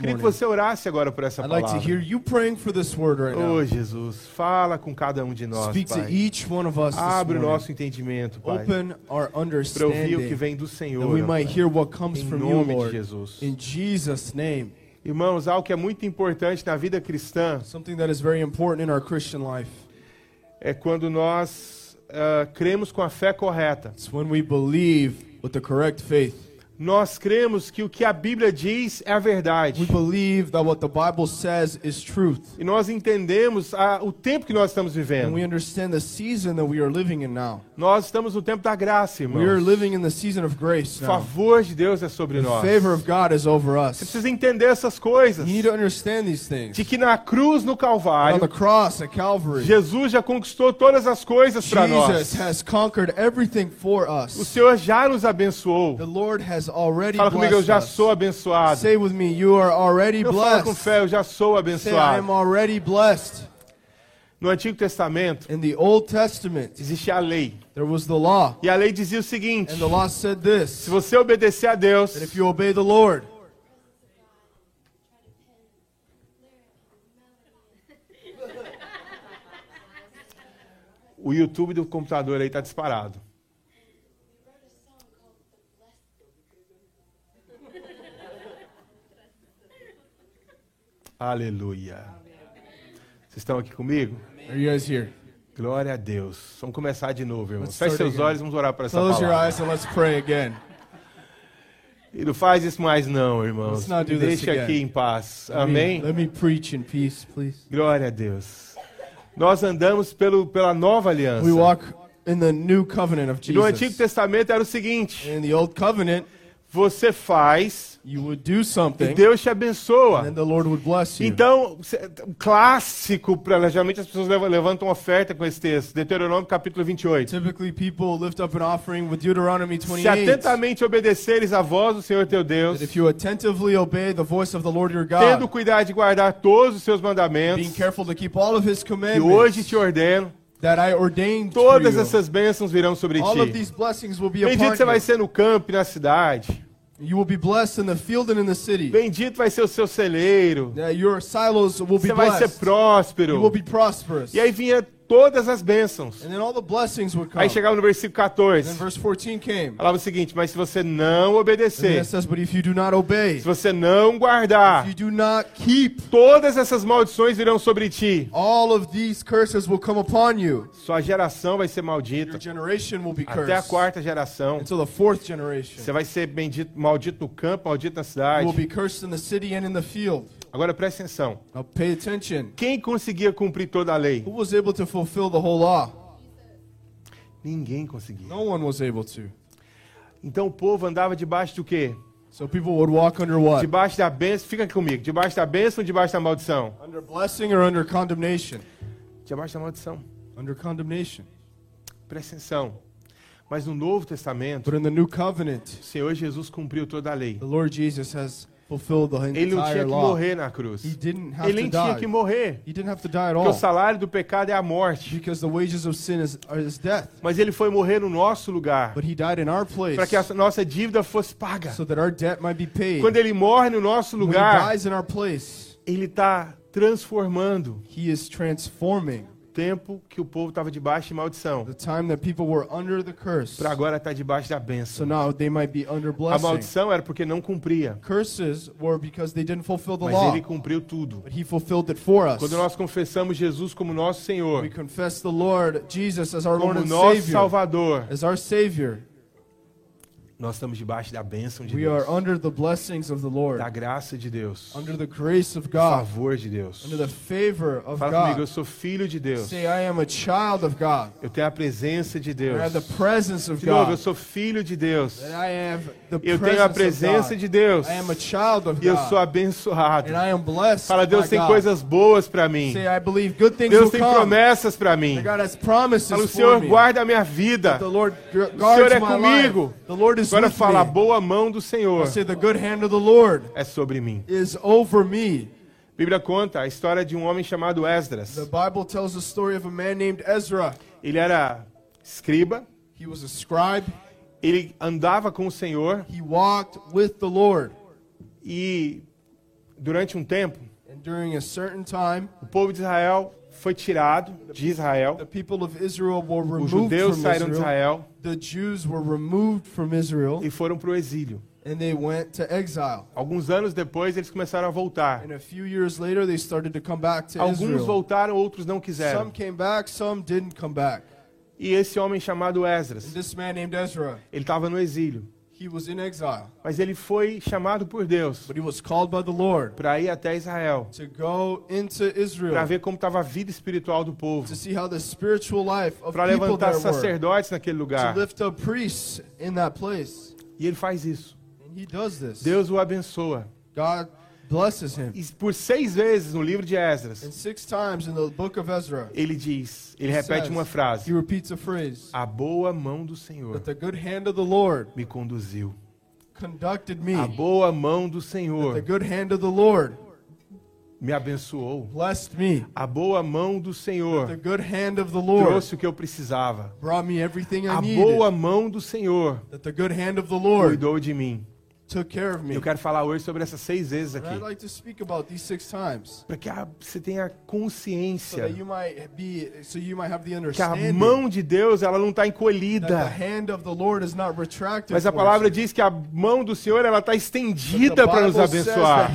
Queria que você orasse agora por essa I'd like to palavra. hear you praying for this word right Oh. Jesus, fala com cada um de nós, Speak to Pai. each one of us this Abre o morning. nosso entendimento, Pai, Open our para ouvir o que understanding vem do that Senhor. we ó might Pai. hear what comes Em from you, nome de Lord. Jesus. In Jesus' name. Irmãos, algo que é muito importante na vida cristã Something that is very important in our Christian life. é quando nós ah, cremos com a fé correta. It's when we believe with the correct faith. Nós cremos que o que a Bíblia diz é a We verdade. believe that what the Bible says is truth. E nós entendemos a- o tempo que nós estamos And vivendo. we understand the season that we are living in now. Nós estamos no tempo da graça, We are irmãos. living in the season of grace O now. favor de Deus é sobre The nós. favor of God is over Você us. precisa entender essas coisas. You need to understand these things. De que na cruz, no On Calvário, the cross at Calvary, Jesus já conquistou todas as coisas para Jesus nós. has conquered everything for O us. Senhor já nos abençoou. The Lord has Fala comigo, eu blessed já sou abençoado. Say with me, you are already Eu falo com blessed. fé, eu já sou Say, I abençoado. am already blessed. No Antigo Testamento, In the Old Testament, existia a lei. there was the law. E a lei dizia o seguinte: And the law said this se você obedecer a Deus, if you obey the Lord, o YouTube do computador aí tá disparado. Aleluia. Vocês estão aqui comigo? are you guys here? Glória a Deus. Vamos começar de novo, irmãos. Feche seus again. olhos, vamos orar para essa Close your palavra. eyes and let's pray again. E não faz isso mais não, irmãos. Me Deixa again. aqui em paz. Let me- Amém? Let me preach in peace, please. Glória a Deus. Nós andamos pelo, pela nova aliança. We walk in the new covenant of E no Antigo Jesus. Testamento era o seguinte: In the old covenant, você faz you would do e Deus te and abençoa. then the Lord would bless you. Então, o clássico, pra, geralmente as pessoas levantam oferta com esse texto, Deuteronômio capítulo 28. Typically, people lift up an offering with Deuteronomy Se 28. atentamente obedeceres a voz do Senhor teu Deus, if you attentively obey the voice of the Lord your tendo God, cuidado de guardar todos os seus being mandamentos, careful to keep all of His que hoje te commandments ordeno, that I ordained todas you, essas bênçãos virão sobre all of ti. these blessings will be upon Bendito você vai ser no campo e na cidade. You will be blessed in the field and in the city. Bendito vai ser o seu celeiro. That your silos will be Você vai ser blessed. You próspero. will be prosperous. E aí vinha todas as bênçãos. And then all the blessings would come. Aí chegava no versículo And then 14. verse 14 came. Falava o seguinte: Mas se você não obedecer, says, But if you do not obey, se você não guardar, you do not keep, todas essas maldições virão sobre ti. all of these curses will come upon you. Sua geração vai ser maldita. generation will be Até a quarta geração. Until the fourth generation. Você vai ser bendito, maldito no campo, maldito na You cidade. will be cursed in the city and in the field. Agora presta atenção. Now pay attention. Quem conseguia cumprir toda a lei? Who was able to fulfill the whole law? Ninguém conseguia. No one was able to. Então o povo andava debaixo do quê? So people would walk under what? Debaixo da bênção. Fica aqui comigo. Debaixo da bênção ou debaixo da maldição? Under blessing or under condemnation? Debaixo da maldição. Under condemnation. Presta atenção. Mas no Novo Testamento, But in the new covenant, o Senhor Jesus cumpriu toda a lei. the Lord Jesus has Ele não tinha que morrer na cruz. He didn't have Ele nem to tinha die. que morrer. Porque o all. salário do pecado é a morte. Because the wages of sin is, is death. Mas ele foi morrer no nosso lugar. But he died in our place Para que a nossa dívida fosse paga. so that our debt might be paid. Quando ele morre no nosso lugar, dies in our place, ele está transformando tempo que o povo estava debaixo de maldição. the time that people were under the curse. Para agora estar debaixo da So bênção. now they might be under A maldição era porque não cumpria. Curses were because they didn't fulfill the Mas law. ele cumpriu tudo. But he fulfilled it for us. Quando nós confessamos Jesus como nosso Senhor, We confess the Lord Jesus as our Lord como and nosso Savior. Salvador, As our Savior. Nós estamos debaixo da bênção de We are Deus, under the blessings of the Lord. da graça de Deus, Under the grace of do God. favor de Deus. Under the favor of Fala comigo, eu God. sou filho de Deus. Say, I am a child of God. Eu tenho a presença de I Deus. have the presence of De novo, eu God. sou filho de Deus. I have the Eu tenho a presença God. de Deus. I am a child of E eu sou God. abençoado. And I am blessed Fala, Deus tem God. coisas boas para mim. Say, I believe good things Deus tem come. promessas para mim. God has promises Fala, o Senhor guarda a minha vida. The Lord gu- Senhor é comigo. life. The Lord is Agora fala, a boa mão do Senhor Say, the good hand of the Lord é sobre mim. is over me. A Bíblia conta a história de um homem chamado Esdras. The Bible tells the story of a man named Ezra. Ele era escriba, He was a scribe. ele andava com o Senhor He walked with the Lord. e durante um tempo, And during a certain time, o povo de Israel foi tirado de Israel. the people of Israel were Os removed judeus from saíram de Israel. E foram para o exílio. and they went to exile. Alguns anos depois, eles começaram a voltar. And a few years later, they started to come back to Alguns Israel. voltaram, outros não Some quiseram. came back, some didn't come back. E esse homem chamado And Esdras, this man named Ezra, ele estava no exílio. He was in exile, Mas ele foi chamado por Deus but he was called by the Lord para ir até Israel, to go into para Israel ver como estava a vida espiritual do povo, to see how the spiritual life of para people levantar sacerdotes naquele to lugar. lift up priests in that place. E ele faz isso. And he does this. Deus o abençoa. God blesses him. E por seis vezes no livro de And Esdras, six times in the book of Ezra, ele diz, ele he repete says- uma he frase: repeats a phrase A boa mão do Senhor that the good hand of the Lord me conduziu. conducted me. A boa mão do That the Senhor good hand of the Lord me abençoou. blessed me. A boa mão do The Senhor good hand of the Lord trouxe o que eu precisava. brought me everything I A needed. boa mão do Senhor That the good hand of the Lord cuidou de mim. Eu quero falar hoje sobre essas seis vezes aqui. like to speak about these six times Para que a- você tenha consciência that you might be, so you might have the que a understanding mão de Deus ela não está encolhida. hand of the Lord is not retracted. Mas a palavra diz que a mão do Senhor ela está estendida para nos Bible says that abençoar.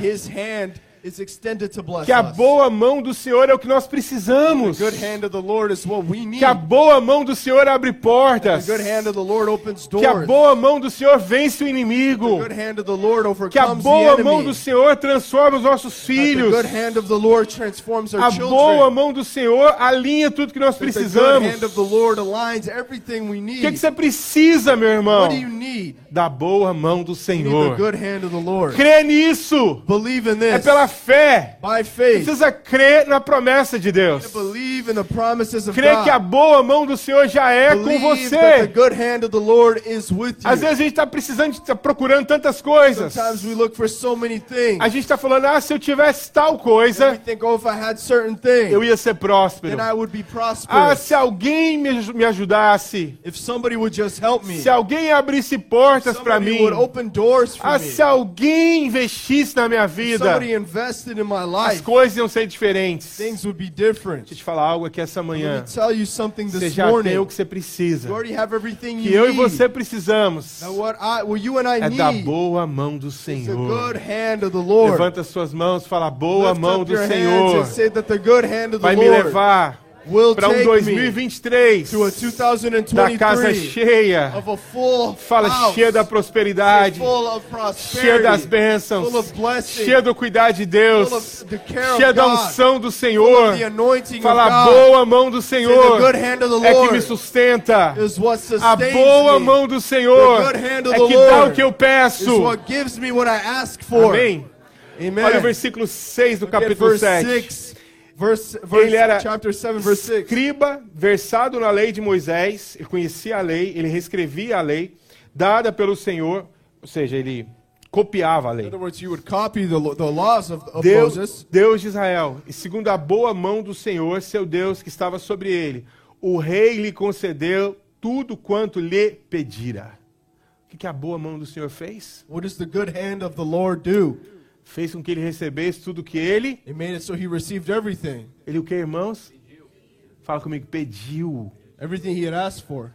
Que a boa mão do Senhor é o que nós The precisamos. good hand of the Lord is what we need. Que a boa mão do Senhor abre portas. Que a doors. boa mão do Senhor vence o inimigo. Que a boa mão do Senhor transforma os nossos filhos. A boa mão do Senhor alinha tudo que nós precisamos. O que, que você precisa, meu irmão? Da boa mão do Senhor. Crê nisso. É pela fé. By faith. Precisa crer na promessa de Deus. Believe in the promises of Crê que a boa mão do Senhor já é com Believe that the você. good hand of the Lord is with Às vezes a gente está precisando, está procurando tantas coisas. Sometimes we look for so many things. A gente está falando, ah, se eu tivesse tal coisa, think, oh, if I had certain things, eu ia ser próspero. then I would be Ah, se alguém me, me ajudasse. If somebody would just help me. Se alguém abrisse portas para Somebody mim. would open doors for Ah, me. se alguém investisse na minha vida. As coisas iam ser diferentes. Things would be different. Deixa eu te falar algo aqui essa manhã. me tell you something Você this já tem morning. o que você precisa. You already have everything Que you eu e need. você precisamos. Now what I, what you and I É da boa mão do Senhor. good hand of the Lord. Levanta suas mãos, fala boa Lift mão do hands Senhor. and say that the good hand of the Vai me Lord levar will para um take me 2023 to a da casa 2023 cheia. of a full Fala house, cheia da prosperidade, full of cheia das bênçãos, full of blessing, cheia do cuidar de Deus, cheia da unção do Senhor. Fala God. boa mão do Senhor é que me sustenta. A boa mão do Senhor é que dá o que eu is peço. what gives me what I ask for. Amém? Amen. Olha o versículo 6 do capítulo verse 7. 6. Verse, verse, Ele era chapter 7, verse 6. escriba, versado na lei de Moisés, ele conhecia a lei, ele reescrevia a lei, dada pelo Senhor, ou seja, ele copiava a lei. words, the, the of, of Deus. Deus de Israel, e segundo a boa mão do Senhor, seu Deus, que estava sobre ele, o rei lhe concedeu tudo quanto lhe pedira. O que, que a boa mão do Senhor fez? What does the good hand of the Lord do? Fez com que ele recebesse tudo que ele. It made it so he received everything. Ele o que, irmãos? Fala comigo, pediu. Everything he had asked for.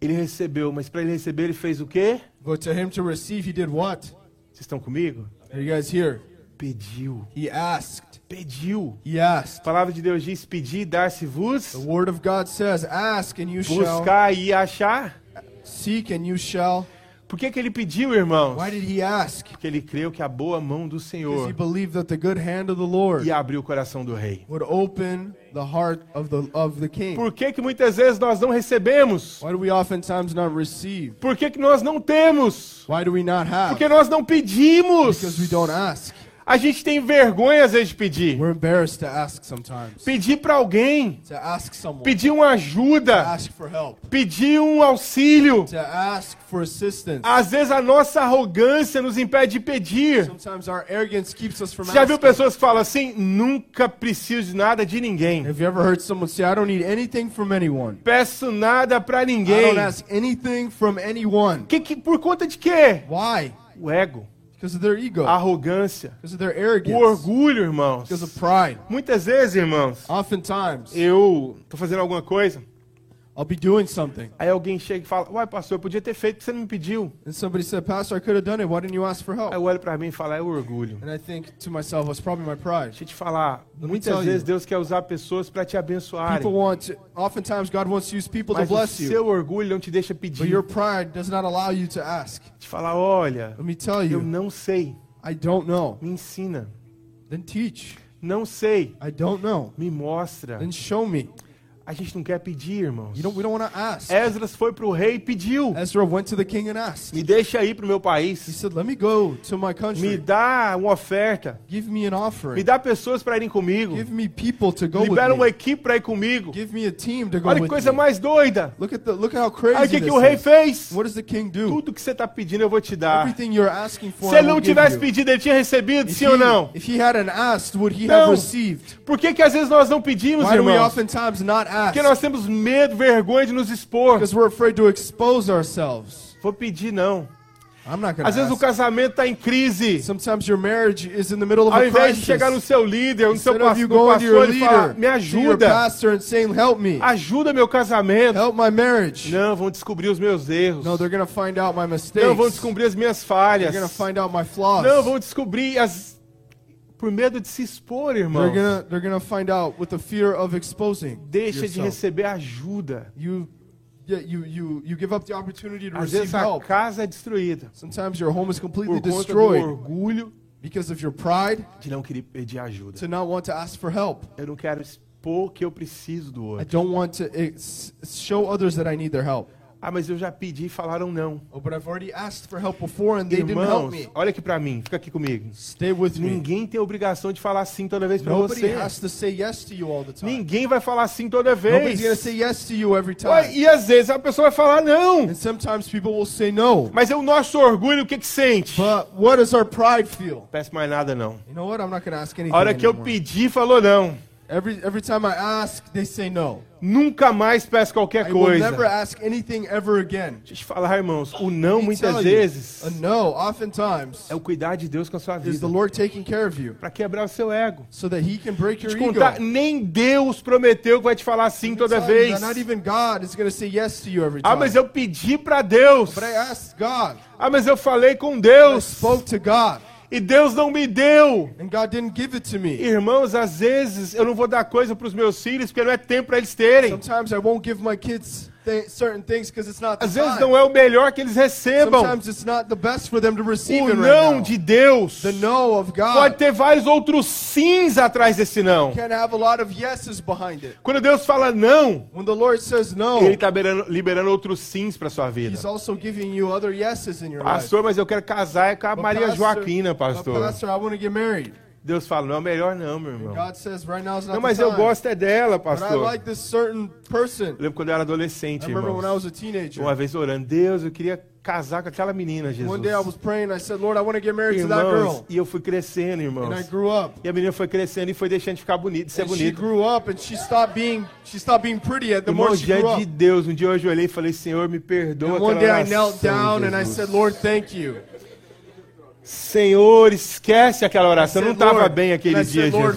Ele recebeu, mas para ele receber, ele fez o quê? But to him to receive, he did what? Vocês estão comigo? Are you guys here? Pediu. He asked. Pediu. He A asked. palavra de Deus diz: pedir, dar-se-vos, The word of God says, Ask and you shall. buscar e achar. Seek and you shall. Por que, que ele pediu, irmãos? Why did he ask? Porque ele creu que a boa mão do Because he Senhor believed that the good hand of the Lord ia abrir o coração do rei. would open the heart of the of the king. Por que, que muitas vezes nós não recebemos? Why do we oftentimes not receive? Por que, que nós não temos? Why do we not have? Porque nós não pedimos. Because we don't ask. A gente tem vergonha às vezes de pedir. We're embarrassed to ask sometimes. Pedir para alguém, To ask someone. pedir uma To ajuda, ask for help. pedir um auxílio. To ask for assistance. Às vezes a nossa arrogância nos impede de pedir. Sometimes our arrogance keeps us from já viu asking. pessoas que falam assim: nunca preciso de nada de ninguém. Have you ever heard someone say, I don't need anything from anyone? Peço nada para I ninguém. don't ask anything from anyone. Que, que, por conta de quê? Why? O ego. Because of their ego. a arrogância, Because of their o arrogance. orgulho, irmãos. Because of pride. Muitas vezes, irmãos, Oftentimes, eu tô fazendo alguma coisa, I'll be doing something. aí alguém chega e fala: Uai, pastor, eu podia ter feito, você não me pediu. And somebody said, Pastor, I could have done it. Why didn't you ask for Aí help? eu olho pra mim e falo: É o orgulho. And I think to myself, it's probably my pride. Deixa eu te falar, me muitas vezes you. Deus quer usar pessoas para te abençoarem. People want to, oftentimes God wants to use people to Mas o bless you. seu orgulho não te deixa But pedir. your pride does not allow you to ask. Te falar, olha, Let me tell eu you, não sei, I don't know. me ensina. Then teach. Não sei, I don't know. me mostra. Then show me. A gente não quer pedir, irmãos. You don't, we don't want to ask. Esdras foi pro rei e pediu. Ezra went to the king and asked. Me deixa ir pro meu He país. said, Let me go to my Me country. dá uma oferta. Give me an Me offering. dá pessoas para irem comigo. Give me people to go Libera with uma me. equipe para ir comigo. Give me a team to go Olha que with coisa me. mais doida. Look at the look at how Aí o crazy que, que o rei is. fez? What does the king do? Tudo que você está pedindo eu vou te dar. Everything you're asking for, Se I ele não will give tivesse you. pedido, ele tinha recebido, If sim ou he, não? if he hadn't asked, would he Não. have received? Por que, que às vezes nós não pedimos, Why do we irmãos? oftentimes not ask? Porque nós temos medo, vergonha de nos expor. Because we're afraid to expose ourselves. Vou pedir, não. I'm not Às vezes o casamento está em crise. Sometimes your marriage is in the middle of Ao a invés de chegar no seu líder, no seu pastor, your pastor e falar, me ajuda, saying, help me, ajuda meu casamento. help my marriage. Não, vão descobrir os meus erros. No, they're to find out my mistakes. Não, vão descobrir as minhas falhas. They're to find out my flaws. Não, vão descobrir as... Por medo de se expor, irmão. They're to they're to find out with the fear of exposing Deixa de yourself. receber ajuda. You yeah, you you you give up the opportunity to Às receive vezes a help. casa é destruída Sometimes your home is completely por conta do destroyed orgulho because of your pride de não querer pedir ajuda. to not want to ask for help. Eu não quero expor que eu preciso do I outro. don't want to show others that I need their help. Ah, mas eu já pedi e falaram não. Oh, but I've already asked for help before and they didn't help Irmãos, me. olha aqui pra mim, fica aqui comigo. Stay with me. Ninguém tem obrigação de falar sim toda vez Nobody você. has to say yes to you all the time. Ninguém vai falar sim toda vez. say yes to you every Ué, time. E às vezes a pessoa vai falar não. And sometimes people will say no. Mas é o nosso orgulho, o que que sente? But what does our pride feel? Peço mais nada não. You know what? I'm not ask anything A hora que eu anymore. pedi, falou não. Every every time I ask, they say no. Nunca mais peço qualquer I will coisa. never ask anything ever again. Deixa eu te falar, irmãos, o não Let me muitas tell you, vezes a no oftentimes é o cuidar de Deus com a sua is the vida. Lord taking care of you Pra quebrar o seu ego. so that He can break your Te ego. contar, nem Deus prometeu que vai te falar sim toda vez. Not even God is going to say yes to you every Ah, time. mas eu pedi pra Deus. But I asked God. Ah, mas eu falei com I Deus. spoke to God, E Deus não me deu. and God didn't give it to me. Irmãos, às vezes eu não vou dar coisa pros meus filhos porque não é tempo pra eles terem. Sometimes I won't give my kids th- certain things because it's not Às vezes time. não é o melhor que eles recebam. Sometimes it's not the best for them to receive O right não de Deus The no of pode God ter vários outros sims atrás desse não. can have a lot of yeses behind it. Quando Deus fala não, When the Lord says no, Ele está liberando, liberando outros sims para sua vida. He's also giving you other yeses in your life. Pastor, mas eu quero casar com a Maria pastor- Joaquina, pastor. pastor, I want to get married. Deus fala, não é o melhor não, meu irmão. God says right now is not Não, mas eu gosto é dela, But I pastor. like this certain person. Eu lembro quando eu era adolescente, I remember when I irmão. was a teenager. Uma vez orando, Deus, eu queria casar com aquela menina, Jesus. One day I was praying. I said, Lord, I want to get married to that Irmãos, girl. e eu fui crescendo, And I irmãos. grew up. E a menina foi crescendo e foi deixando de ficar bonita, de ser And she bonita. grew up, and she stopped being she stopped being pretty. The Irmão, more she grew diante de up. Deus, um dia eu ajoelhei e falei, Senhor, me perdoa And one day aquela I knelt oração, down and I Jesus. said, Lord, thank you. Senhor, esquece aquela oração. Eu não estava bem aquele dia, Jesus.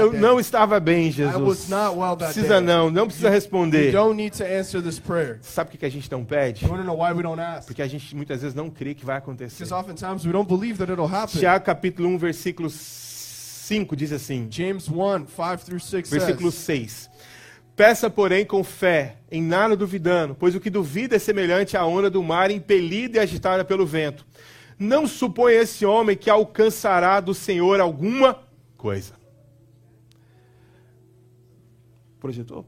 Eu não estava bem, Jesus. That Precisa não, não precisa responder. Sabe por que a gente não pede? Porque a gente muitas vezes não crê que vai acontecer. Tiago capítulo 1, versículo 5 diz assim, James 1, 5 through 6 versículo says, 6. Peça, porém, com fé, em nada duvidando, pois o que duvida é semelhante à onda do mar impelida e agitada pelo vento. Não supõe esse homem que alcançará do Senhor alguma coisa. Projetou?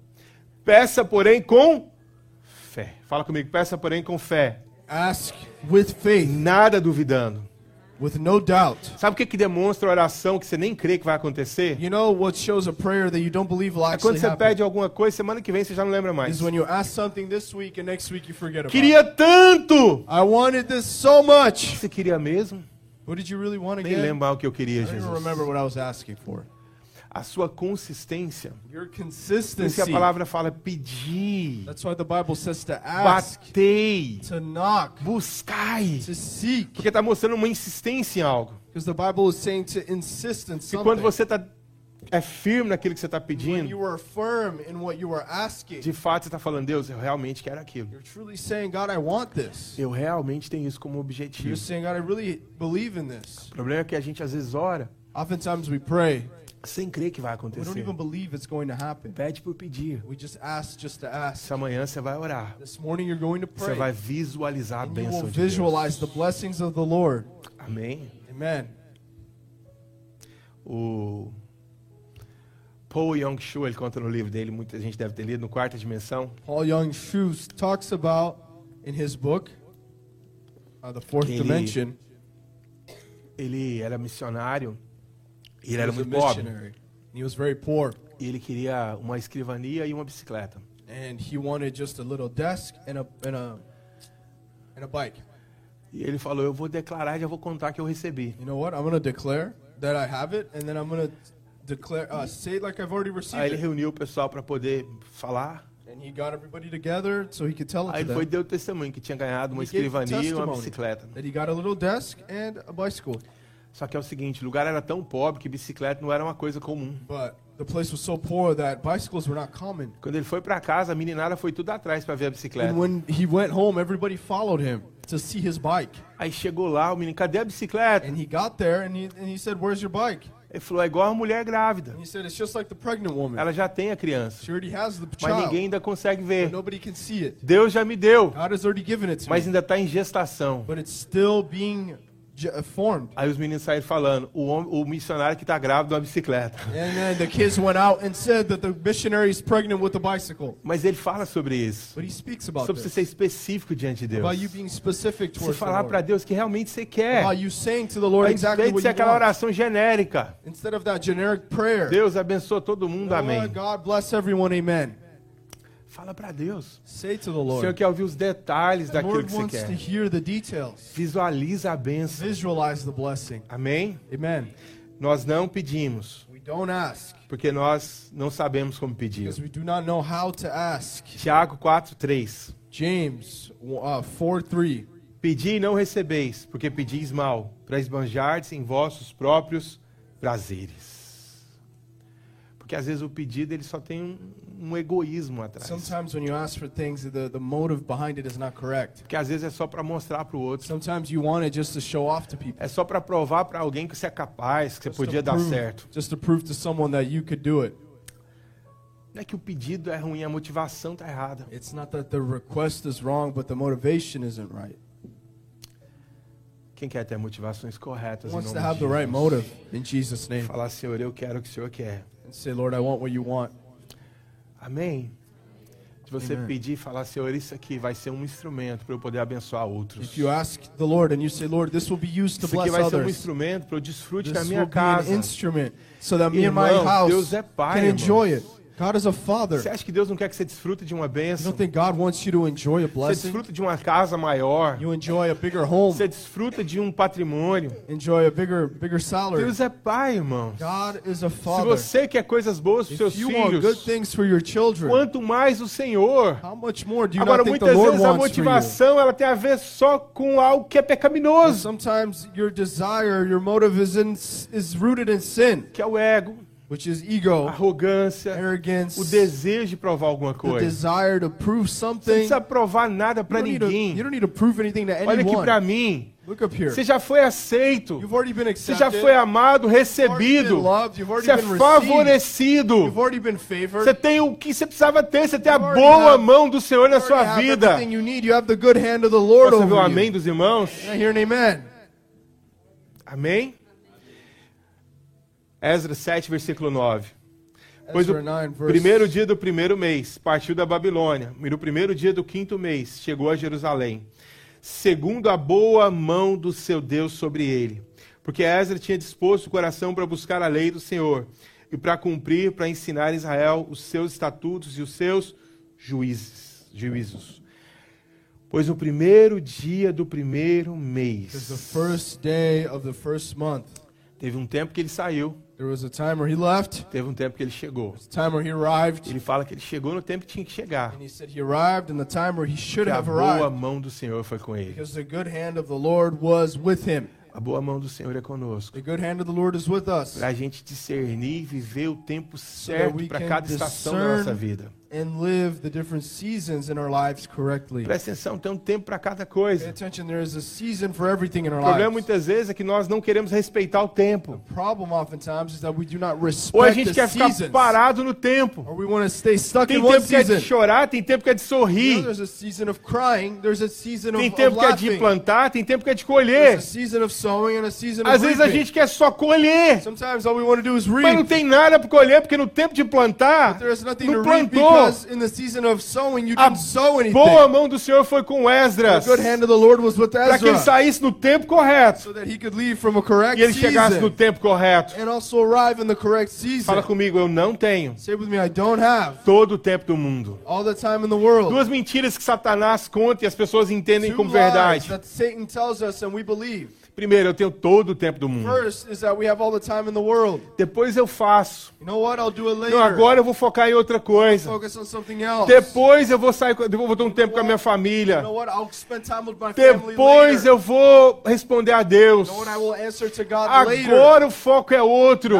Peça, porém, com fé. Fala comigo, peça, porém, com fé. Ask with faith, Nada duvidando. With no doubt. Sabe o que, que demonstra oração que você nem crê que vai acontecer? You know what shows a prayer that you don't believe will É quando você happen? pede alguma coisa, semana que vem você já não lembra mais. Is when you ask something this week and next week you forget about. Queria tanto! I wanted this so much. Você queria mesmo? What did you really want Nem again? lembrar o que eu queria, I don't Jesus. remember what I was asking for. A sua consistência. Your Por isso que a consistency. palavra fala pedir, That's why the Bible says to ask, batei, to knock, buscai. to seek. Porque está mostrando uma insistência em algo. Because the Bible is saying to insist in E quando something. você tá, é firme naquilo que você está When pedindo, you are firm in what you are asking, de fato você está falando, Deus, eu realmente quero aquilo. you're truly saying, God, I want this. Eu realmente tenho isso como You're objetivo. saying, God, I really believe in this. O problema é que a gente às vezes ora Oftentimes we pray, sem crer que vai we don't acontecer. even believe it's going to happen. Pede por pedir. We just ask just to ask. Se amanhã você vai orar, This morning you're going to você vai pray. visualizar a bênção de Deus. visualize the blessings of the Lord. Amém. Amen. O Paul Young-Shu, ele conta no livro dele, muita gente deve ter lido, no Quarta Dimensão, Paul Young Shoes talks about in his book, uh, The Fourth Ele- Dimension, ele era missionário ele he era muito pobre. He was very poor. E ele queria uma escrivania e uma bicicleta. And he wanted just a little desk and a, and a, and a bike. E ele falou: Eu vou declarar e já vou contar que eu recebi. You know what? I'm going to declare that I have it, and then I'm going to declare, uh, say it like I've already Aí received ele it. reuniu o pessoal para poder falar. And he got everybody together so he could tell it Aí to ele foi them deu testemunho que tinha ganhado uma He gave escrivania e uma testimony. bicicleta. that he got a little desk and a bicycle. Só que é o seguinte: o lugar era tão pobre que bicicleta não era uma coisa comum. But the place was so poor that bicycles were not common. Quando ele foi para casa, a meninada foi tudo atrás para ver a bicicleta. And when he went home, everybody followed him to see his bike. Aí chegou lá, o menino, cadê a bicicleta? And he got there and he, and he said, Where's your bike? Ele falou, é igual a mulher grávida. And he said, It's just like the pregnant woman. Ela já tem a criança, She already has the mas child, ninguém ainda consegue but ver. nobody can see it. Deus já me deu, God has already given it to mas me, ainda está em gestação. but it's still being formed. Aí os meninos saíram falando, o, hom- o missionário que está grávido de uma bicicleta. And then the kids went out and said that the missionary is pregnant with a bicycle. Mas ele fala sobre isso. But he speaks about Sobre você this. ser específico diante de Deus. About you being specific Você towards the falar para. Deus que realmente você quer. About you saying to the Lord exactly what you aquela want. oração genérica. Instead of that generic prayer. Deus abençoa todo mundo, amém. God bless everyone, amen. Fala para Deus. Say to the O Senhor Lord. quer ouvir os detalhes daquilo Lord que você wants to quer. hear the details. Visualiza a bênção. Visualize the blessing. Amém? Amen. Nós não pedimos, We don't ask porque nós não sabemos como pedir. because we do not know how to ask. Tiago 4, 3. James uh, 4 3. Pedi e não recebeis, porque pedis mal, para esbanjardes em vossos próprios prazeres. Porque às vezes o pedido ele só tem um, um egoísmo atrás. Sometimes when you ask for things, the, the motive behind it is not correct. Porque às vezes é só para mostrar para o outro. Sometimes you want it just to show off to people. É só para provar para alguém que você é capaz, que você Just podia dar prove- certo. Just to prove to someone that you could do it. Não é que o pedido é ruim, a motivação tá errada. It's not that the request is wrong, but the motivation isn't right. Quem quer ter motivações corretas Who em wants nome to have de the right Jesus? motive in Jesus' name? Falar, Senhor, eu quero o que o Senhor quer. And say, Lord, I want what you want. Amém? De você Amen. pedir e falar, Senhor, isso aqui vai ser um instrumento para eu poder abençoar outros. If you ask the Lord and you say, Lord, this will be used to Isso aqui bless vai ser um others. instrumento para eu desfrute This na minha will be an casa. instrument so that me and my house Deus é pai, can irmãos. enjoy it. God is a father. Você acha que Deus não quer que você desfrute de uma You bênção? don't think God wants you to enjoy a Você blessing? desfruta de uma casa maior. You enjoy a bigger home, Você desfruta de um patrimônio. enjoy a bigger bigger salary. Deus é pai, irmãos. God is a Se father. você quer coisas boas para seus you want good filhos, things for your children, quanto mais o Senhor. how much more do you Agora, not think the muitas Lord vezes a you? motivação ela tem a ver só com algo que é And pecaminoso, sometimes your desire, your motive is in is rooted in sin, que é o ego, which is ego, arrogância, arrogance, o desejo de provar alguma the coisa. desire to prove Você não something. precisa provar nada para need to, ninguém. you don't need to prove anything to Olha aqui para anyone. mim. Look up here. Você já foi aceito. You've already been Você accepted. já foi amado, You've already recebido. been loved. You've already Você é been favorecido. You've already been favored. Você tem o que você precisava ter. Você tem a boa have- mão do Senhor na sua vida. everything you need. You have the good hand of the Lord Você viu o amém you. dos irmãos? I hear an amen? Amém? Esdras 7, versículo 9. Pois o Ezra 9, verse- primeiro dia do primeiro mês partiu da Babilônia, e no primeiro dia do quinto mês chegou a Jerusalém, segundo a boa mão do seu Deus sobre ele. Porque Esdra tinha disposto o coração para buscar a lei do Senhor e para cumprir, para ensinar a Israel os seus estatutos e os seus juízes, juízos. Pois no primeiro dia do primeiro mês, Teve um tempo que ele saiu, There was a time where he left, teve um tempo que ele chegou. a time where he arrived, Ele fala que ele chegou no tempo que tinha que chegar. and he said he arrived in the time where he should Que a have boa arrived mão do Senhor foi com ele. because the good hand of the Lord was with him. A boa mão do Senhor é conosco. The good hand of the Lord is with us. Para a gente discernir e viver o tempo certo we para cada estação da nossa vida. And live the different seasons in our lives correctly. Presta atenção, tem um tempo para cada Pay coisa. attention, there is a season for everything in our O problema lives. muitas vezes é que nós não queremos respeitar o tempo. The problem oftentimes is that we do not Ou a respect gente quer ficar seasons. parado no tempo. Or we want to stay stuck Tem in one tempo que é de chorar, tem tempo que é de You know, sorrir. there's a season of crying, there's a season of, Tem of tempo que é de plantar, tem tempo que é de There's colher. a season of sowing and a season of Às vezes a reaping. gente quer só colher. Sometimes all we want to do is Mas não reap. tem nada para colher, porque no tempo de plantar, There's não to reap plantou. because in the season of sowing you A didn't sow anything. boa mão do Senhor foi com The Esdras. good hand of the Lord was with Para que ele saísse no tempo correto. so that he could leave from a correct E ele chegasse no season tempo correto. and also arrive in the correct season. Fala comigo, eu não tenho Say with me, I don't have todo o tempo do mundo. all the time in the world. Duas mentiras que Satanás conta e as pessoas entendem Two como lies verdade. that Satan tells us and we believe. Primeiro, eu tenho todo o tempo do mundo. Depois eu faço. You know what? I'll do it later. Não, agora eu vou focar em outra coisa. Depois eu vou sair, eu vou ter um tempo com a minha You família. know my family Depois eu vou responder a Deus. You know. Agora o foco é outro.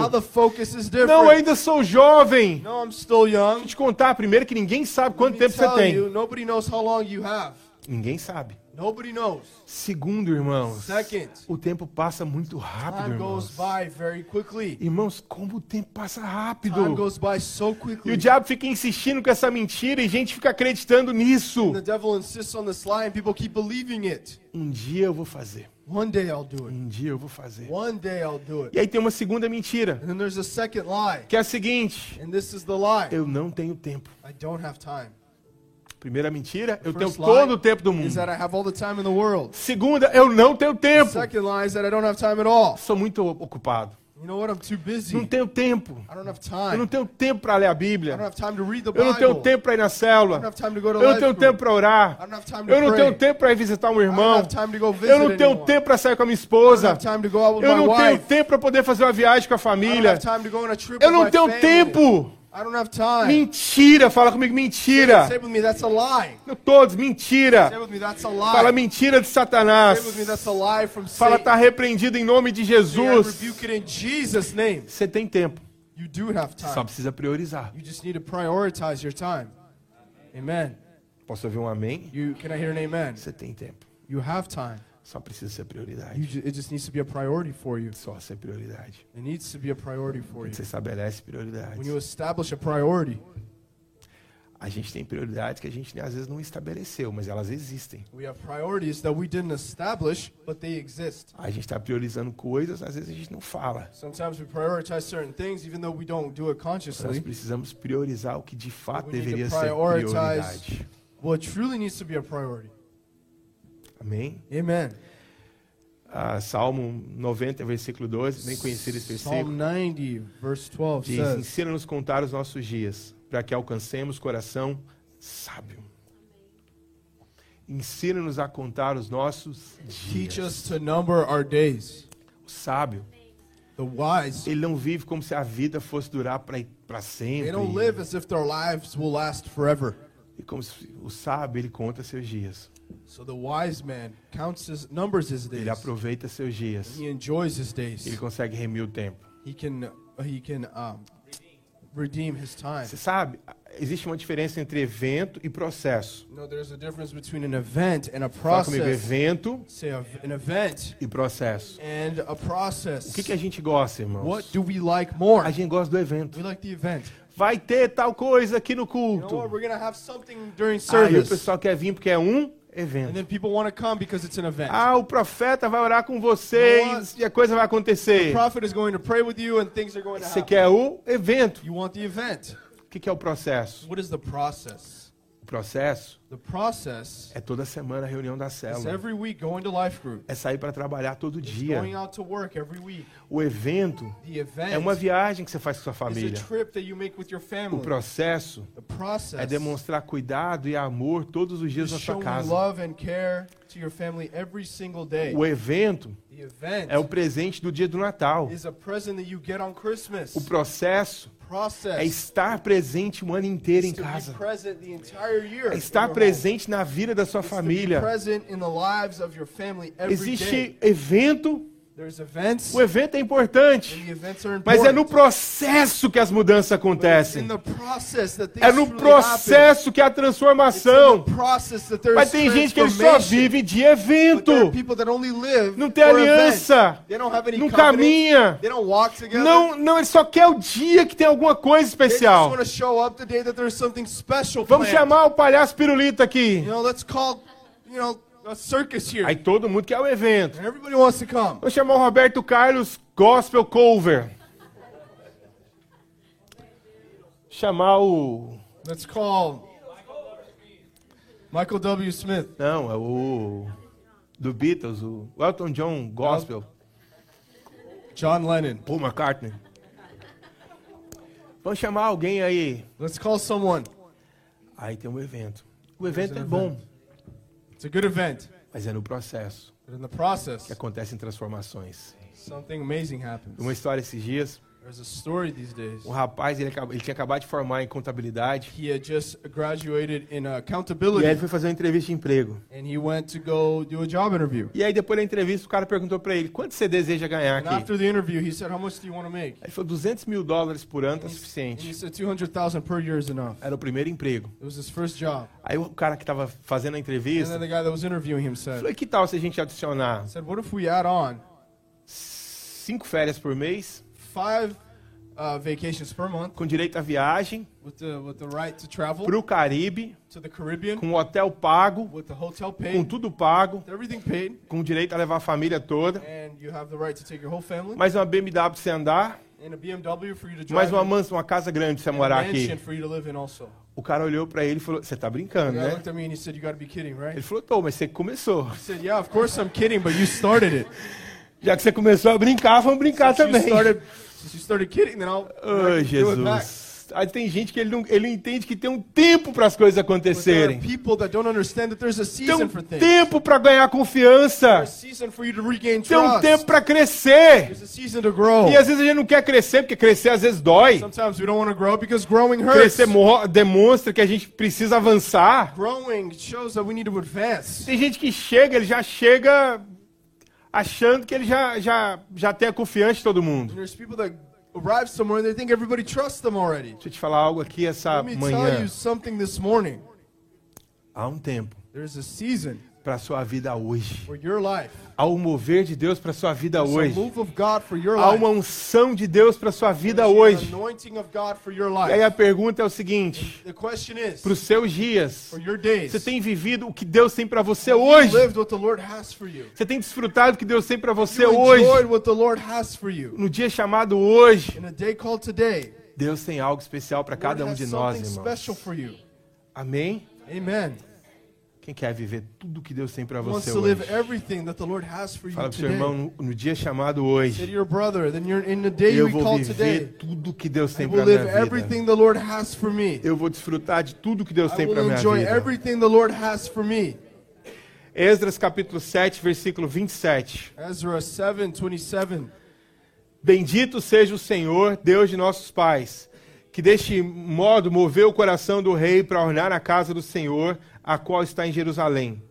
Não, ainda sou jovem. No, I'm still young. Vou te contar primeiro que ninguém sabe quanto tempo você you, tem. nobody knows how long you have. Ninguém sabe. Nobody knows. Segundo, irmãos, Second, o tempo passa muito rápido, time goes irmãos. by very quickly. Irmãos, como o tempo passa Time rápido. goes by so E quickly. o diabo fica insistindo com essa mentira e gente fica acreditando nisso. The devil insists on this lie and people keep believing it. Um dia eu vou fazer. One day I'll do it. Um dia eu vou fazer. One day I'll do it. E aí tem uma segunda mentira, And then there's a second lie. que é a seguinte: And this is the lie. eu não tenho tempo. I don't have time. Primeira mentira, eu tenho todo o tempo do mundo. I time. Segunda, eu não tenho tempo. I time. Sou muito ocupado. You know what? I'm too busy. Não tenho tempo. I don't have Eu não time. tenho tempo para ler a I don't Bíblia. have time to read the Eu não tenho Bible. tempo para ir na I don't célula. have time to go to Eu não tenho tempo para I orar. don't have time to Eu não tenho pray. tempo para ir visitar um I don't irmão. have time to go visit Eu não tenho anyone. tempo para sair com a minha I don't esposa. have time to go out with Eu my não tenho wife. tempo para poder fazer uma viagem com a I don't família. have time to go on a trip Eu with não my tenho family. tempo. I don't have time. Mentira, fala comigo, mentira. Say with me, that's a lie. Todos, Say mentira. with me, that's a Fala lie. mentira de Say with me, Satanás. that's a lie from Fala, Satan. tá repreendido em nome de Say, I Jesus. rebuke it in Jesus' name. Você tem tempo, You do have só time. precisa priorizar. You just need to prioritize your time. Amen. Posso ouvir um amém? You can I hear an amen? Você tem tempo, You have time. Só precisa ser You prioridade. ju- it just needs to be a priority for you. Só ser prioridade. It needs to be a priority for you. Você estabelece When you establish a priority, A gente tem prioridades que a gente às vezes não estabeleceu, mas elas existem. we have priorities that we didn't establish, but they exist. A gente está priorizando coisas, às vezes a gente não fala. Sometimes we prioritize certain things even though we don't do it Nós consciously. precisamos priorizar o que de fato deveria ser prioridade. what truly needs to be a priority. Amém? Amen. Ah, Salmo 90, versículo 12, bem conhecido esse Psalm versículo. 90, verse 12 Diz: Ensina-nos contar os nossos dias, para que alcancemos coração sábio. Ensina-nos a contar os nossos Teach dias. us to number our days. O sábio, The wise, ele não vive como se a vida fosse durar para they sempre. don't live as if their lives will last forever. E como se, o sábio, ele conta seus dias. So the wise man counts his numbers his days. Ele aproveita seus dias. He enjoys his days. Ele consegue remir o tempo. He can he can um, redeem his time. Você sabe, existe uma diferença entre evento e processo. No, there's a difference between an event and a Fala comigo, process. evento Say a, an event e processo. and a process. O que, que a gente gosta, What irmãos? do we like more? A gente gosta do evento. We like the event. Vai ter tal coisa aqui no You know what? culto. Something during Aí o pessoal quer vir porque é um evento. then people want to come because it's an event. Ah, o profeta vai orar com vocês e a coisa vai The acontecer. prophet is going to pray with you, and things are going to Você quer o evento. You want the event. O que, que é o processo? Processo é toda semana a reunião da célula. every week going to life group. É sair para trabalhar todo dia. O evento The event é uma viagem que você faz com sua família. trip that you make with your O processo The process é demonstrar cuidado e amor todos os dias na sua casa. O evento é o presente do dia do Natal. is a present that you get on Christmas. O processo process é estar presente o ano inteiro em casa. É estar presente na vida da sua família. Existe evento, o evento é importante, mas é no processo que as mudanças acontecem. É no processo que in transformação. Mas tem gente que só vive de evento. Não tem aliança, não caminha. Não, não, ele só quer o dia que tem alguma coisa especial. Vamos chamar o palhaço pirulito aqui. You know, a circus here. Aí todo mundo quer o evento. And everybody wants to come. Vamos chamar o Roberto Carlos Gospel Cover. Chamar o. Let's call Michael W. Smith. Não, é o. Do Beatles, o Elton John Gospel. John Lennon. Paul McCartney. Vamos chamar alguém aí. Let's call someone. Aí tem um evento. O evento é an bom, It's a good event. mas é no processo But in the que process, acontecem transformações. something amazing happens. Uma história esses dias, There's a story these days. um rapaz, ele, ele tinha acabado de formar em contabilidade. He had just graduated in E aí accountability. ele foi fazer uma entrevista de emprego. And he went to go do a job interview. E aí depois da entrevista o cara perguntou pra ele, quanto você deseja ganhar And aqui? after the interview, he said, How much do you want to make? Ele falou, 200 mil dólares por ano tá And he suficiente. said, 200,000 per year is enough. Era o primeiro emprego. It was his first job. Aí o cara que tava fazendo a And entrevista, then the guy that was interviewing him said, falou, que tal se a gente adicionar said, What if we add on cinco férias por mês, five uh, vacations per month. Com direito à viagem, with the, with the right to travel. Pro Caribe, to the Caribbean. Com hotel pago, with the hotel com paid, tudo pago, with everything paid, com direito a levar a família toda, and you have the right to take your whole family, mais uma BMW pra você andar, and a BMW for you to drive, mais uma mansão, uma casa grande pra você morar aqui. for you to live in also. O cara olhou pra ele e falou, você tá brincando, né? said, right? Ele falou, tô, mas você começou. I said, Yeah, of course I'm kidding, but you started it. Já que você começou a brincar, vamos brincar também. started, you started kidding, then I'll Oh. Jesus. Aí tem gente que ele não, ele entende que tem um tempo para as coisas acontecerem. Tem um tempo para ganhar confiança. Tem um tempo para crescer. E às vezes a gente não quer crescer, porque crescer às vezes dói. Sometimes we don't want to grow because growing hurts. Crescer mo- demonstra que a gente precisa avançar. Tem gente que chega, ele já chega achando que ele já, já, já tem a confiança de todo mundo. And there's people that arrive somewhere and they think everybody trusts them already. Deixa eu te falar algo aqui essa Let me tell manhã. you something this morning. Há um tempo There's a season para sua vida hoje. Há um mover de Deus para sua vida a hoje. Há uma unção de Deus para sua vida hoje. E aí a pergunta é o seguinte: para os seus dias, você tem vivido o que Deus tem para você hoje? Você tem desfrutado o que Deus tem para você hoje? No dia chamado hoje, a Deus tem algo especial para cada um de nós, irmãos. Amém? Amen. Quem quer viver tudo que Deus tem para você hoje? everything that the Lord has for you Fala pro seu today. irmão no, no dia chamado hoje. Eu vou viver tudo que Deus tem para minha vida. everything the Lord has for me. Eu vou desfrutar de tudo que Deus I tem para minha enjoy vida. everything the Lord has for me. Esdras capítulo 7, versículo 27. Ezra 7:27. Bendito seja o Senhor, Deus de nossos pais, que deste modo moveu o coração do rei para ornar a casa do Senhor, a qual está em Jerusalém,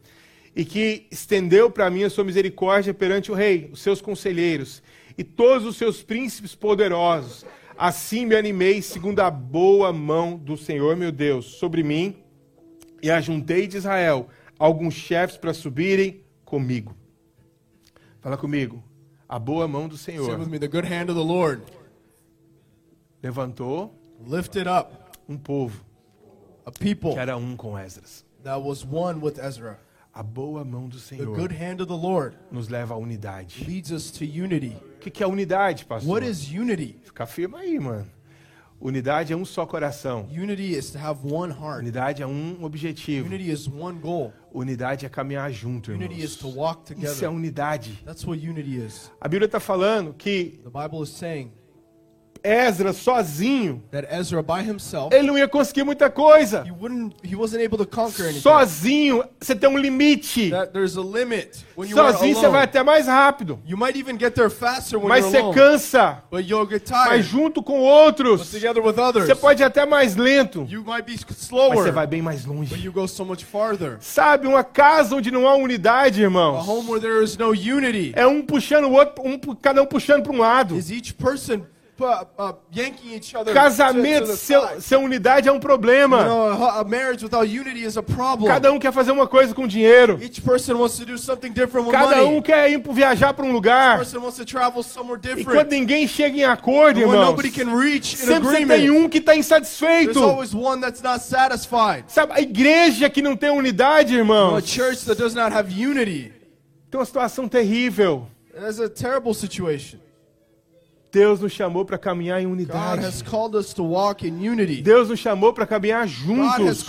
e que estendeu para mim a sua misericórdia perante o rei, os seus conselheiros e todos os seus príncipes poderosos. Assim me animei segundo a boa mão do Senhor meu Deus sobre mim, e ajuntei de Israel alguns chefes para subirem comigo. Fala comigo. A boa mão do Senhor levantou lifted up um povo a people que era um com Esdras. that was one with Ezra. A boa mão do The Senhor good hand of the Lord nos leva à unidade. leads us to unity. O que, que é unidade, pastor? What is unity? Fica firme aí, mano. Unidade é um só coração. Unity is to have one heart. Unidade é um objetivo. Unity is one goal. Unidade é caminhar junto, Unity is to irmãos. walk Isso é together. unidade. That's what unity is. A Bíblia está falando que The Bible is saying Ezra sozinho, that Ezra by himself, ele não ia conseguir muita coisa. he wouldn't, he wasn't able to conquer anything. Sozinho, você tem um limite. That there's a limit when you are Sozinho você vai até mais rápido. You might even get there faster when Mas você cansa. Mas junto com outros, você pode ir até mais lento. you might be Mas slower. você vai bem mais longe. you go so. Sabe, uma casa onde não há unidade, irmãos, home where there is no unity é um puxando o outro, um, cada um puxando para um lado. is each person other Casamento sem, unidade é um problema. Cada um quer fazer uma coisa com dinheiro. Cada um quer ir viajar para um lugar. E quando ninguém chega em acordo, irmãos, sempre tem um que está insatisfeito. Sabe, a igreja que não tem unidade, irmãos, unity tem uma situação terrível. is a terrible situation. Deus nos chamou para caminhar em unidade. Deus nos chamou para caminhar juntos.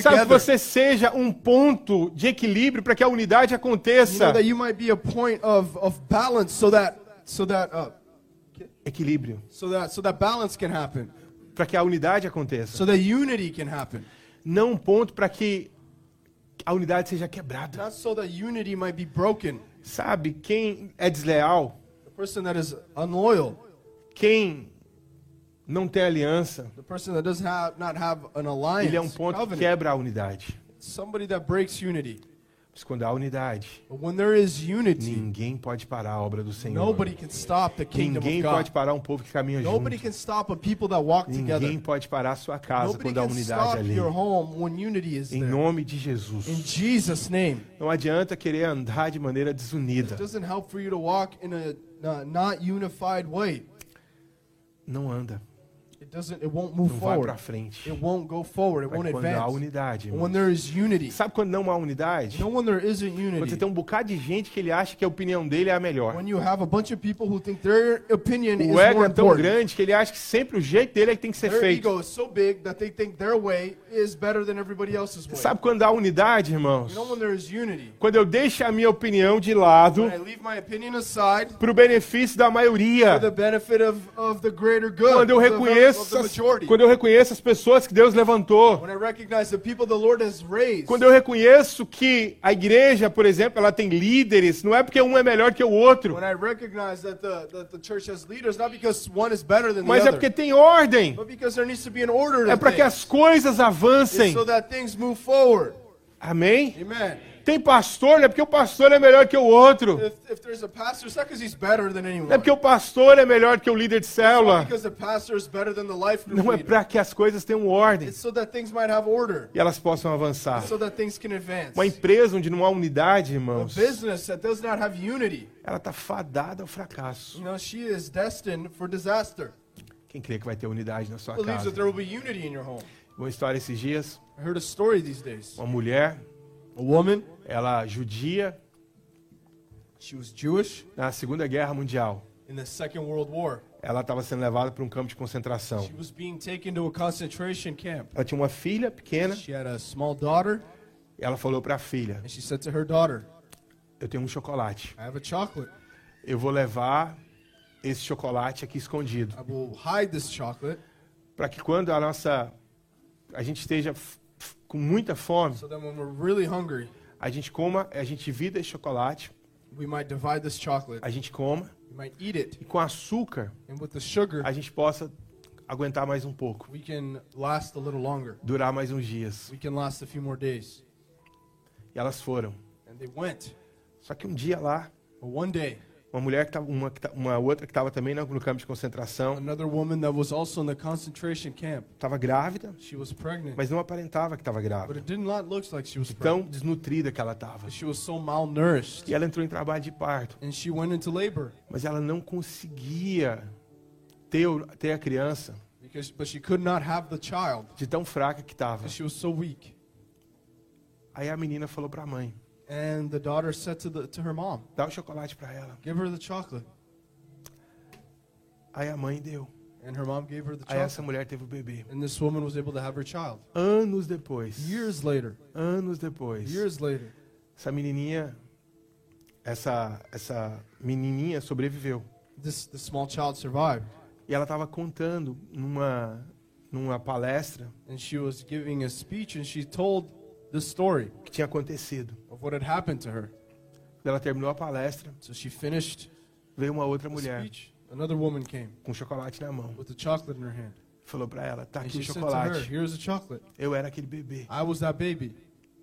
Sabe, que você seja um ponto de equilíbrio para que a unidade aconteça. uh, Equilíbrio. Para que a unidade aconteça. Não um ponto para que a unidade seja quebrada. Sabe, quem é desleal, person that is unloyal, quem não tem aliança, the person that does have not have an alliance, ele é um ponto que covenant, quebra a unidade. somebody that breaks unity. Mas quando há unidade, unity, ninguém pode parar a obra do Senhor. nobody can stop the kingdom Ninguém pode parar um povo que caminha Nobody junto. can stop a people that walk together. Ninguém pode parar a sua casa Nobody quando há unidade ali. your home when unity is Em nome de In Jesus. Não adianta querer andar de maneira desunida. A uh. Não anda. It doesn't. It won't move Não vai forward. para frente. It won't go forward. It Mas won't quando há advance. unidade, When there is unity, Sabe quando não há unidade? no when there isn't Quando você unity. tem um bocado de gente que ele acha que a opinião dele é a melhor. When you have a bunch of people who think their opinion is O ego more é tão important. grande que ele acha que sempre o jeito dele é que tem que ser Their feito. ego is so big that they think their way is better than everybody else's way. Sabe quando há unidade, irmãos? You know when there is unity. Quando eu deixo a minha opinião de lado When I leave my opinion aside para o benefício da for the maioria. benefit of, of the greater good, Quando eu of reconheço, as, quando eu reconheço as pessoas que Deus levantou. Quando eu reconheço que a igreja, por exemplo, ela tem líderes, não é porque um é melhor que o outro, that the, that the leaders, mas é porque tem ordem. É para que as coisas It's avancem. so that things move forward. Amém? Amen. Tem pastor, não é porque o pastor é melhor que o outro. If, if there's a pastor, it's not because he's better than anyone. Não é porque o pastor é melhor que o líder de It's not célula. because the pastor is better than the life group Não é para que as coisas tenham ordem It's so that things might have order. e elas possam avançar. So that things can advance. Uma empresa onde não há unidade, A irmãos, business that does not have unity, ela está fadada ao fracasso. you know, she is destined for disaster. Quem crê que vai ter unidade na sua Believes casa? that there will be unity in your home. Uma história esses dias, I heard a story these days. uma mulher, A woman, ela judia, she was Jewish na Segunda Guerra Mundial. in the Second World War. Ela estava sendo levada para um campo de concentração. She was being taken to a concentration camp. Ela tinha uma filha pequena, She had a small daughter, ela falou para a filha: and she said to her daughter, Eu tenho um chocolate. I have a chocolate. Eu vou levar esse chocolate aqui escondido, I will hide this chocolate para que quando a nossa a gente esteja com muita fome, so that when we're really hungry, a gente coma, a gente vida esse chocolate, we might divide this chocolate. a gente coma We might eat it. e com açúcar And with the sugar, a gente possa aguentar mais um pouco, we can last a little longer. durar mais uns dias. We can last a few more days. E elas foram. And they went. Só que um dia lá, one day, uma mulher que tava, uma, que ta- uma outra que estava também no, no campo de concentração, another woman that was also in the concentration camp, estava grávida, she was pregnant. mas não aparentava que estava But grávida. it did not look like she was Tão pregnant. desnutrida que ela estava. She was so malnourished. E ela entrou em trabalho de parto, And she went into labor mas ela não conseguia ter, ter a criança because but she could not have the child de tão fraca que estava. she was so weak. Aí a menina falou para a mãe: And the daughter said to the to her mom, dá o chocolate para ela. "Give her the chocolate." Aí a mãe deu. And her mom gave her the Aí essa chocolate. mulher teve o bebê. And this woman was able to have her child. Anos depois, Years later, anos depois, years later, essa menininha, essa essa menininha sobreviveu. this this small child survived. E ela estava contando numa, numa palestra And she was giving a speech and she told the story o que tinha acontecido. of what had happened to her. Quando ela terminou a palestra, So she finished veio uma outra the mulher speech. Another woman came com chocolate na mão. with a chocolate in her hand. Falou para ela: tá And aqui she o said to her, chocolate. Here's a chocolate. Eu era aquele bebê I was that baby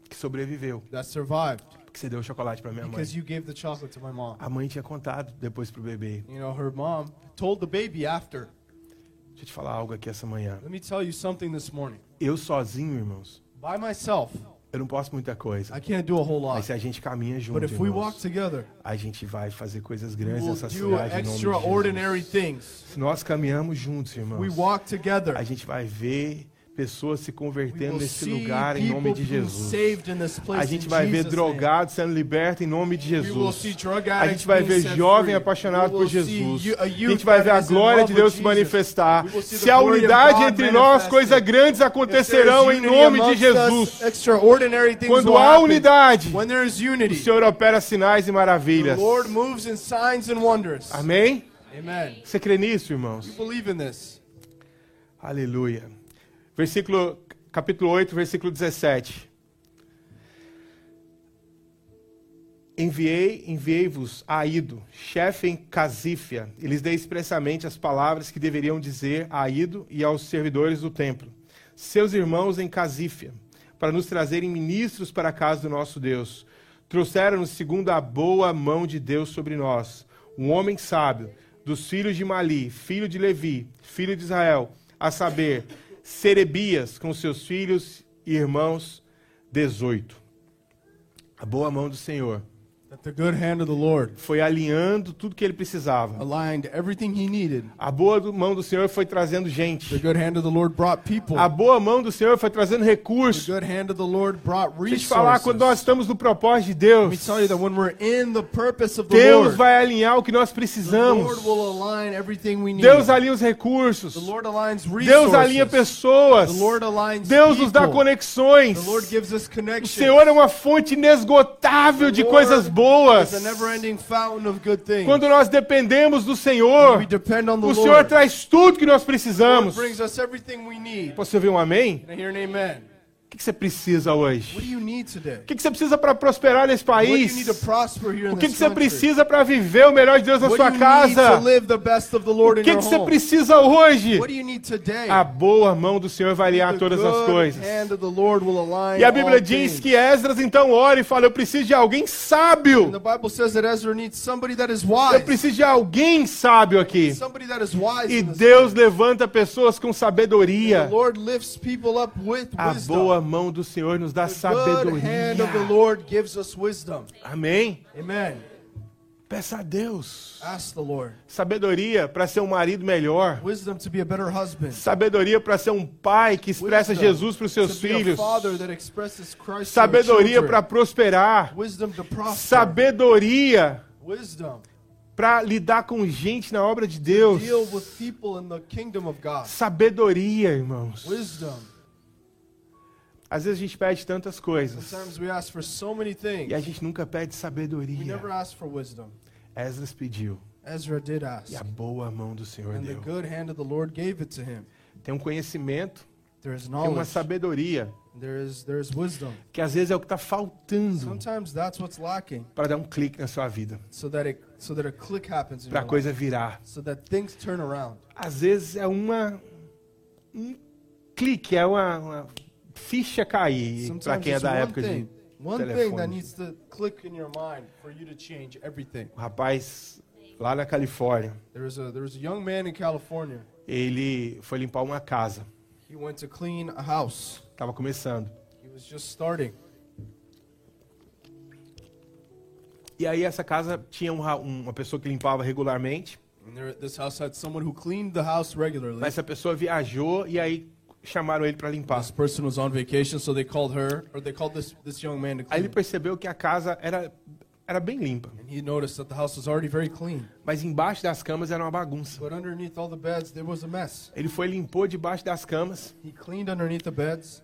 que sobreviveu, that survived porque você deu o chocolate para minha mãe. because you gave the chocolate to my mom. A mãe tinha contado depois pro bebê. You know, her mom told the baby after. Deixa eu te falar algo aqui essa manhã. Let me tell you something this morning. Eu sozinho, irmãos, By myself, eu não posso muita coisa. I can't do a whole Mas lot. se a gente caminha junto, But if we walk irmãos, together, a gente vai fazer coisas we grandes nessa do cidade extraordinary things. Se nós caminhamos juntos, We irmãos, walk together. a gente vai ver pessoas se convertendo nesse lugar em nome de Jesus. A gente vai ver drogados sendo libertos em nome de Jesus. A gente vai ver jovem apaixonado por Jesus. a gente vai ver a glória de Deus se manifestar. Se há unidade entre nós, coisas grandes acontecerão em nome de Jesus. Quando há unidade, o Senhor opera sinais e maravilhas. Amém? Você crê nisso, irmãos? Aleluia. Versículo, capítulo 8, versículo 17. Enviei, enviei-vos a Ido, chefe em Casífia, e lhes dei expressamente as palavras que deveriam dizer a Ido e aos servidores do templo, seus irmãos em Casífia, para nos trazerem ministros para a casa do nosso Deus. Trouxeram-nos segundo a boa mão de Deus sobre nós, um homem sábio, dos filhos de Mali, filho de Levi, filho de Israel, a saber, Serebias, com seus filhos e irmãos, 18. A boa mão do Senhor That the good hand of the Lord foi alinhando tudo que ele precisava. aligned everything he needed. A boa mão do Senhor foi trazendo The gente. good hand of the Lord brought people. A boa mão do Senhor foi trazendo The recursos. good hand of the Lord brought Deixa eu te falar, quando nós estamos no propósito de Deus, tell you that when we're in the purpose of the Deus Lord, vai alinhar o que nós the precisamos. Lord will align everything we need. Deus alinha os recursos. The Lord aligns resources. Deus alinha pessoas. The Lord aligns Deus nos dá conexões. The Lord gives us O. Senhor é uma fonte inesgotável de coisas Lord boas. is a never-ending fountain of good things. Quando nós dependemos do we Senhor, depend on the o Senhor Lord. traz tudo que nós precisamos. brings us everything we need. Posso ouvir um amém? O que você precisa hoje? O que você precisa para prosperar nesse país? O que você precisa para viver o melhor de Deus na sua casa? O que você precisa hoje? A boa mão do Senhor vai alinhar The todas as coisas. E a Bíblia diz que Esdras então ora e fala: Eu preciso de alguém sábio. Eu preciso de alguém sábio aqui. E Deus levanta pessoas com sabedoria. A boa mão do Senhor nos dá sabedoria. Amém? Amen. Peça a Deus Ask the Lord. sabedoria para ser um marido melhor. Wisdom to be a better husband. Sabedoria para ser um pai que expressa Jesus para os seus to be a filhos. father that expresses Christ to our Sabedoria para prosperar. Wisdom to prosper. Sabedoria Wisdom para lidar com gente na obra de Deus. deal with Às vezes a gente pede tantas coisas Sometimes we ask for so many things. e a gente nunca pede sabedoria. Esdras pediu Ezra did ask. e a boa mão do Senhor And the deu. good hand of the Lord gave it to him. Tem um conhecimento, There is tem uma knowledge. sabedoria There is there is wisdom. que às vezes é o que está faltando Sometimes that's what's lacking, para dar um clique na sua vida, so so that a click happens in para a coisa virar. so. Às vezes é uma um clique, é uma, uma ficha cair para quem é da one época thing, de one thing that needs to click in your mind for you to change everything. Rapaz lá na Califórnia, There was a there was a young man in California. ele foi limpar uma casa, He went to clean a house. estava começando. He was just starting. E aí essa casa tinha um ra- uma pessoa que limpava regularmente, And there, this house had someone who cleaned the house regularly. mas essa pessoa viajou e aí chamaram ele para limpar. This person was on vacation, so they called her, or they called this this young man to Aí ele percebeu que a casa era era bem limpa, And he noticed that the house was already very clean, mas embaixo das camas era uma bagunça. but underneath all the beds there was a mess. Ele foi limpou debaixo das camas, He cleaned underneath the beds.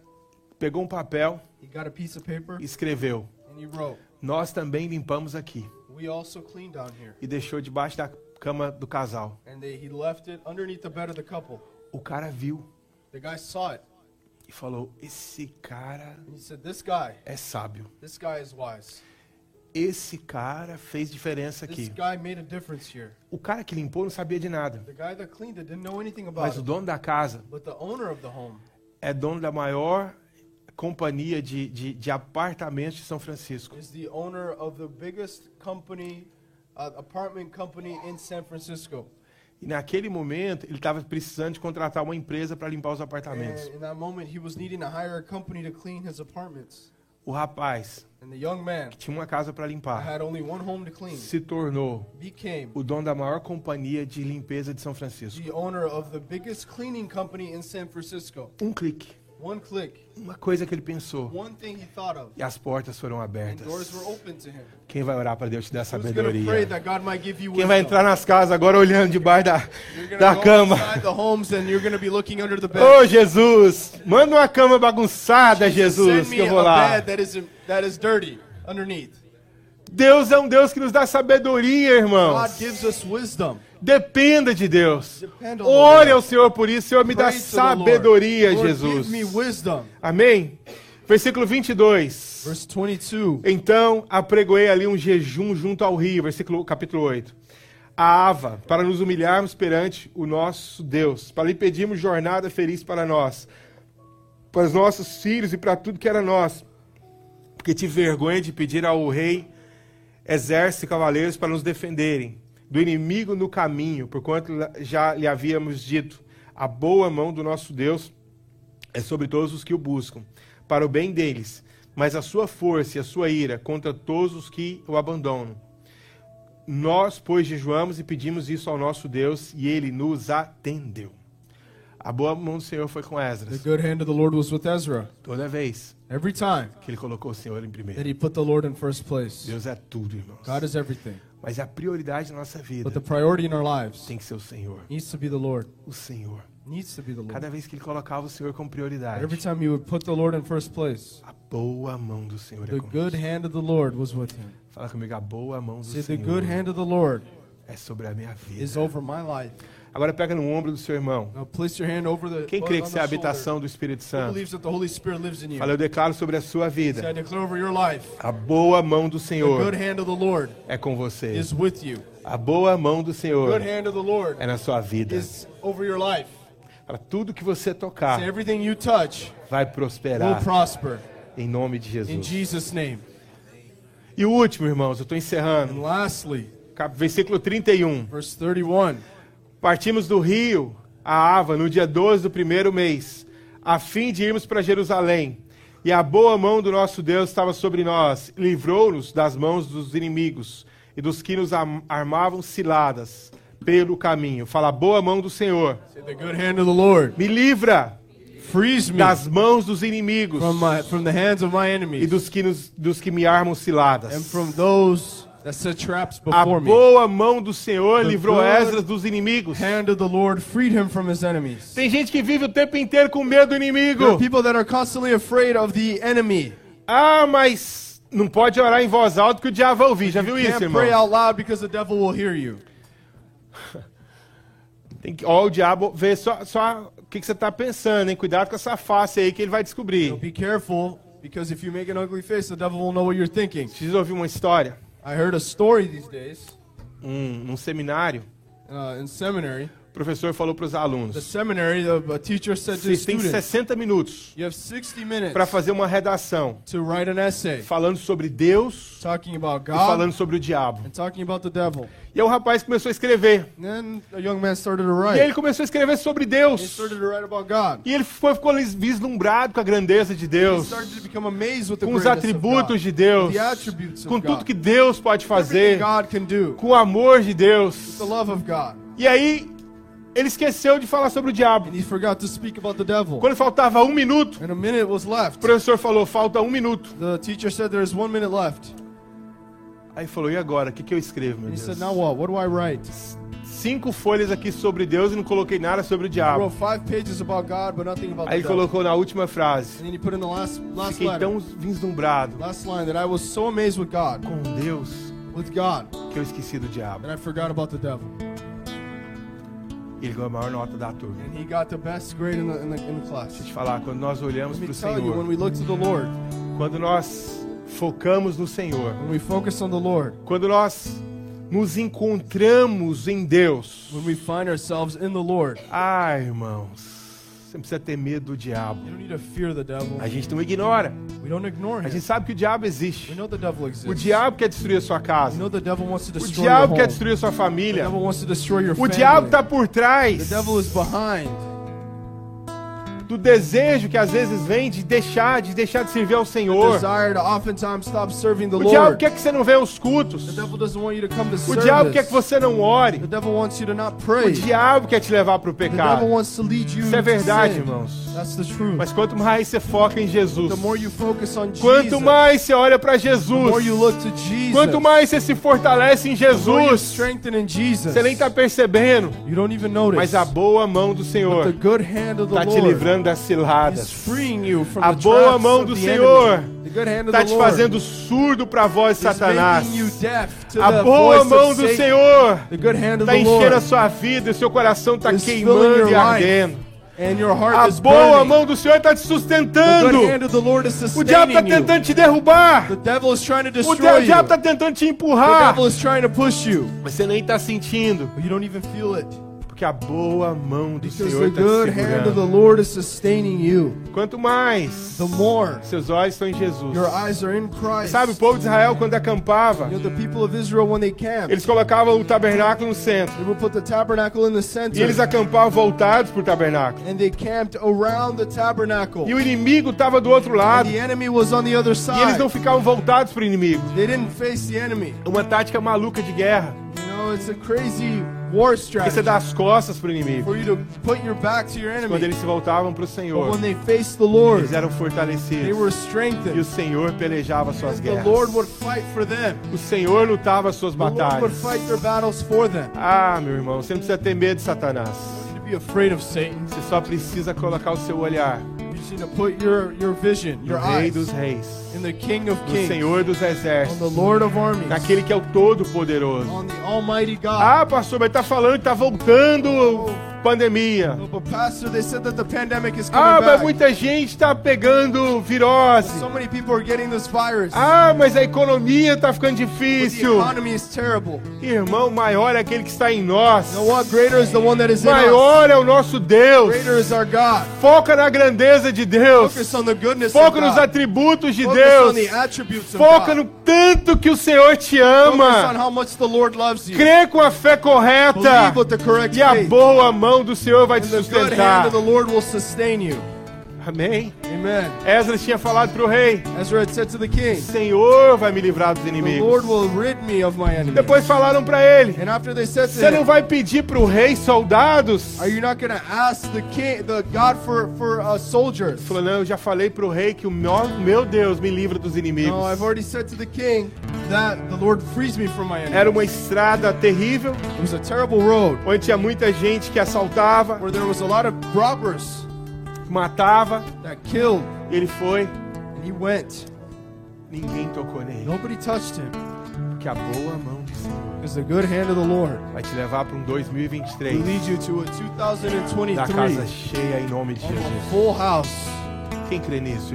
pegou um papel He got a piece of paper escreveu: and he wrote, Nós também limpamos aqui. "We also clean down here." E deixou debaixo da cama do casal. and they, he left it underneath the bed of the couple. O cara viu The guy saw it e falou: Esse cara said, "This guy, é sábio. this guy is wise. Esse cara fez diferença aqui. guy made a difference here." O cara que limpou não sabia de nada. The guy that cleaned it didn't know anything about Mas o it, dono da casa but the owner of the home é dono da maior companhia de, de, de apartamentos de São Francisco. is the owner of the biggest company, uh, apartment company in San Francisco. E naquele momento ele estava precisando de contratar uma empresa para limpar os apartamentos. And in that moment, he was needing to hire a company to clean his apartments. O rapaz, And the young man que tinha uma casa para limpar, had only one home to clean se tornou became o dono da maior companhia de limpeza de São Francisco. the owner of the biggest cleaning company in San Francisco. Um clique, uma coisa que ele pensou. one thing he thought of, E as portas foram and abertas. doors were open to him. Quem vai orar para Deus te dar sabedoria? that God might give you Quem vai entrar nas casas agora olhando debaixo da, da cama? inside the homes and you're going to be looking under the bed. Ô Jesus, manda uma cama bagunçada, Jesus, que me eu a vou lá. bed that is, that is dirty underneath. Deus é um Deus que nos dá sabedoria, irmãos. Dependa de Deus. Ore ao Senhor por isso. Senhor, me dá sabedoria, Jesus. Amém? Versículo 22. Verse 22. Então apregoei ali um jejum junto ao rio, versículo capítulo 8. A Ava, para nos humilharmos perante o nosso Deus, para lhe pedirmos jornada feliz para nós, para os nossos filhos e para tudo que era nosso. Porque tive vergonha de pedir ao rei exército e cavaleiros para nos defenderem do inimigo no caminho, porquanto já lhe havíamos dito: a boa mão do nosso Deus é sobre todos os que o buscam, para o bem deles, mas a sua força e a sua ira contra todos os que o abandonam. Nós, pois, jejuamos e pedimos isso ao nosso Deus, e ele nos atendeu. A boa mão do Senhor foi com The Esdras. good hand of the Lord was with Ezra. Toda vez Every time que ele colocou o Senhor em primeiro. that he put the Lord in first place. Deus é tudo, irmãos. God is everything. Mas a prioridade na nossa But vida the priority in our lives tem que ser o Senhor. needs to be the Lord. O Senhor. Needs to be the Lord. Cada vez que ele colocava o Senhor como prioridade, Every time you would put the Lord in first place, a boa mão do Senhor é the conosco. good hand of the Lord was with him. Fala comigo, a boa mão do See, the Senhor good hand of the Lord é sobre a minha is vida. over my life. Agora pega no ombro do seu irmão. The Quem crê que você é a habitação do Espírito Santo? Fala, eu declaro sobre a sua vida. A boa mão do Senhor é com você. is with you. A boa mão do Senhor é na sua vida. Para tudo que você tocar everything you touch vai prosperar prosper em nome de Jesus. E o último, irmãos, eu estou encerrando. Lastly, Versículo 31. verse 31. Partimos do rio a Ava no dia 12 do primeiro mês, a fim de irmos para Jerusalém. E a boa mão do nosso Deus estava sobre nós, livrou-nos das mãos dos inimigos e dos que nos am- armavam ciladas pelo caminho. Fala, a boa mão do Senhor, Say, the good hand of the Lord me livra me das mãos dos inimigos from, my, from e dos que, nos, dos que me armam ciladas. and from those A boa mão do Senhor The livrou Esdras dos inimigos. hand of the Lord freed him from his enemies. Tem gente que vive o tempo inteiro com medo do inimigo. people that are constantly afraid of the enemy. Ah, mas não pode orar em voz alta que o diabo vai ouvir. Já viu isso, irmão? pray out loud because the devil will hear you. Tem que, ó, o diabo vê só, só o que, que você está pensando, hein? Cuidado com essa face aí que ele vai So descobrir. be careful because if you make an ugly face, the devil will know what you're thinking. Preciso ouvir uma história. I heard a story these days Um, num seminário, uh, in seminary. O professor falou para os The alunos: seminary, the, teacher said to the vocês têm students, 60 minutos you have 60 minutes para fazer uma redação to write an essay falando sobre Deus talking about e God falando sobre o diabo. and talking about the devil. E aí o rapaz começou a escrever. And then a young man started to E write. ele começou a escrever sobre He Deus. started to write about God. E ele foi, ficou vislumbrado com a grandeza de He Deus, started to become amazed with the com os atributos de Deus, the attributes com of tudo God, que Deus pode fazer, God can do, com o amor de Deus. the love of God. E aí ele esqueceu de falar sobre o diabo. Quando faltava um minuto, o professor falou: falta um minuto. The teacher said there's one minute left. Aí falou: e agora? O que, que eu escrevo, meu Deus? said, now what? What do I write? Cinco folhas aqui sobre Deus e não coloquei nada sobre o diabo. Aí ele colocou na última frase: And then he put in the last last fiquei letter, tão vislumbrado so amazed with God, com Deus que eu esqueci do diabo. Ele ganhou a maior nota da turma. and he got the best grade in the, in the, in the class. Deixa eu te falar, quando nós olhamos para o tell you, when Senhor, we look to the Lord, quando nós focamos no Senhor, when we focus on the Lord, quando nós nos encontramos em Deus, when we find ourselves in the Lord, ai irmãos, você não precisa ter medo do diabo. A gente não ignora. A gente sabe que o diabo existe. O diabo quer destruir a sua casa. O diabo quer destruir a sua família. O diabo está por trás do desejo que às vezes vem de deixar, de deixar de servir ao Senhor. O diabo quer que você não venha aos cultos. O diabo quer que você não ore. O diabo quer te levar para o pecado. Isso é verdade, irmãos. Mas quanto mais você foca em Jesus, quanto mais você olha para Jesus, quanto mais você se fortalece em Jesus, você nem está percebendo, mas a boa mão do Senhor está te Lord livrando das ciladas, A boa mão do Senhor está te fazendo surdo para a voz de Satanás. A boa mão do. Senhor está enchendo a sua vida e o seu coração está queimando e ardendo. A boa mão do Senhor está te sustentando. O diabo está tentando te derrubar. O diabo está tentando te empurrar. Mas você nem está sentindo. You don't even feel it. Porque a boa mão do Because Senhor está te good hand of the segurando. Lord is sustaining you. Quanto mais The more seus olhos estão em Jesus. your eyes are in Christ. Sabe, o povo de Israel, quando acampava, You know, the people of Israel, when they camped, eles colocavam o tabernáculo no centro. center. E eles acampavam voltados para o tabernáculo. and they camped around the tabernacle. E o inimigo estava do outro lado. the enemy was on the other E side. eles não ficavam voltados para o inimigo. They didn't face the enemy. Uma tática maluca de guerra. You know, it's a crazy war strategy você dá as costas para o inimigo. for you to put your back to your Quando eles se voltavam para o Senhor, when they faced the Lord, eles eram they fortalecidos. were E strengthened. o Senhor pelejava suas The guerras. Lord would fight for them. O Senhor lutava as suas The Lord would batalhas. fight their battles for them. Ah, meu irmão, você não precisa ter medo de Satanás. You need to be afraid of Satan. Você só precisa colocar o seu olhar You to put your, your vision, no your Rei eyes dos Reis, in the King of no Kings, Senhor dos on the Exércitos, Lord of Armies, naquele que é o Todo-Poderoso. on the Almighty God. Ah, pastor, mas tá falando que tá voltando pandemia. Pastor, Ah, mas muita gente tá pegando virose. So. Ah, mas a economia tá ficando difícil. Irmão, maior é aquele que está em nós. Maior é o nosso Deus. Foca na grandeza de Deus. Foca nos atributos de Deus. Foca no tanto que o Senhor te ama. Crê com a fé correta. E a boa mão do Senhor vai te sustentar. Amém. Amen. Esdras tinha falado para o rei: Ezra had said to the king, Senhor vai me livrar dos The inimigos. Lord will rid me of my enemies. Depois falaram para ele: And after they said to Você não vai pedir para o rei soldados? Are you not going to ask the king, the God for for uh, soldiers? Falou: Não, eu já falei para o rei que o meu, meu Deus me livra dos inimigos. No, I've already said to the king that the Lord frees me from my enemies. Era uma estrada terrível, It was a terrible road onde tinha muita gente que assaltava, where there was a lot of robbers matava. that killed. Ele foi, And he went. ninguém tocou nele. Nobody touched him Porque a boa mão do Senhor the good hand of the Lord vai te levar para um will 2023 lead you to a da 2023 casa cheia em nome de Jesus. full house. Quem crê nisso,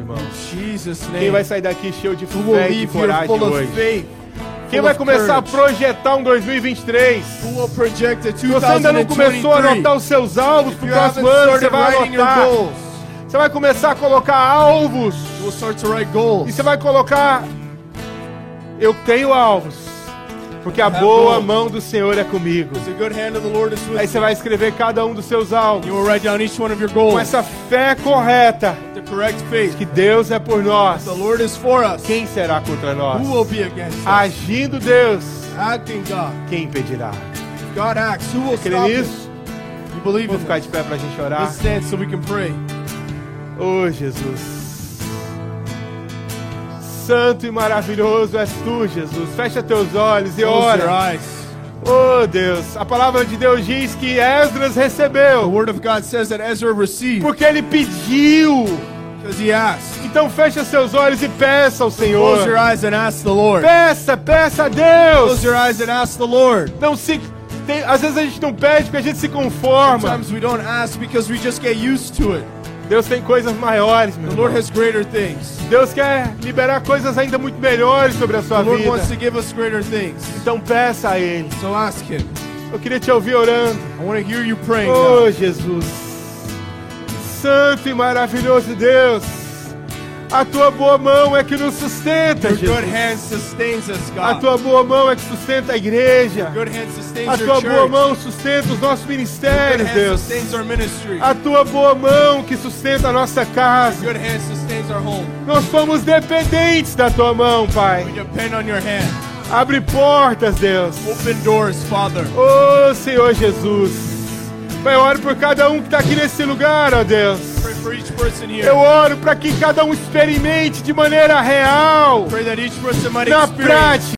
Jesus' Quem vai sair daqui cheio de will fé e de coragem hoje? Quem vai começar a projetar um 2023? Who will project a Se você ainda não começou a 2023? anotar os seus alvos You haven't próximo ano, você vai anotar. Você vai começar a colocar alvos. Start to write E goals. você vai colocar. Eu tenho alvos. Porque a boa mão do Senhor é comigo. Aí você vai escrever cada um dos seus alvos. Com essa fé correta. Que Deus é por nós. Quem será contra nós? Agindo Deus, quem impedirá? God acts, who will Crê nisso? Vamos ficar de pé pra gente orar. Let's stand so we can pray. Oh, Jesus. Santo e maravilhoso és tu, Jesus. Fecha teus olhos e Close ora. Oh, Deus. A palavra de Deus diz que Esdras The recebeu word of God says that Ezra received porque ele pediu. because he asked. Então fecha seus olhos e peça ao Close your Senhor. eyes and ask the Lord. Peça, peça a Close Deus. your eyes and ask the Lord. Não se tem- às vezes a gente não pede porque a gente se conforma. Sometimes we don't ask because we just get used to it. Deus tem coisas maiores, meu The Lord has greater things. Deus quer liberar coisas ainda muito melhores sobre a The sua Lord wants vida. to give us greater things. Então peça a Ele. So ask Him. Eu queria te ouvir orando. I want to hear you praying. Oh, now. Jesus. Santo e maravilhoso Deus. A tua boa mão é que nos sustenta, Your good Jesus. hand sustains us, A God. tua boa mão é que sustenta a igreja. Good hand sustains A your tua church. boa mão sustenta os nossos Good ministérios, hand Deus. sustains our ministry. A tua boa mão que sustenta a nossa casa. Good hand sustains our home. Nós somos dependentes da tua mão, Pai. We depend on your hand. Abre portas, Deus. Open doors, Father. Oh, Senhor Jesus. Pai, eu oro por cada um que está aqui nesse lugar, ó Deus. Eu oro para que cada um experimente de maneira real, na prática,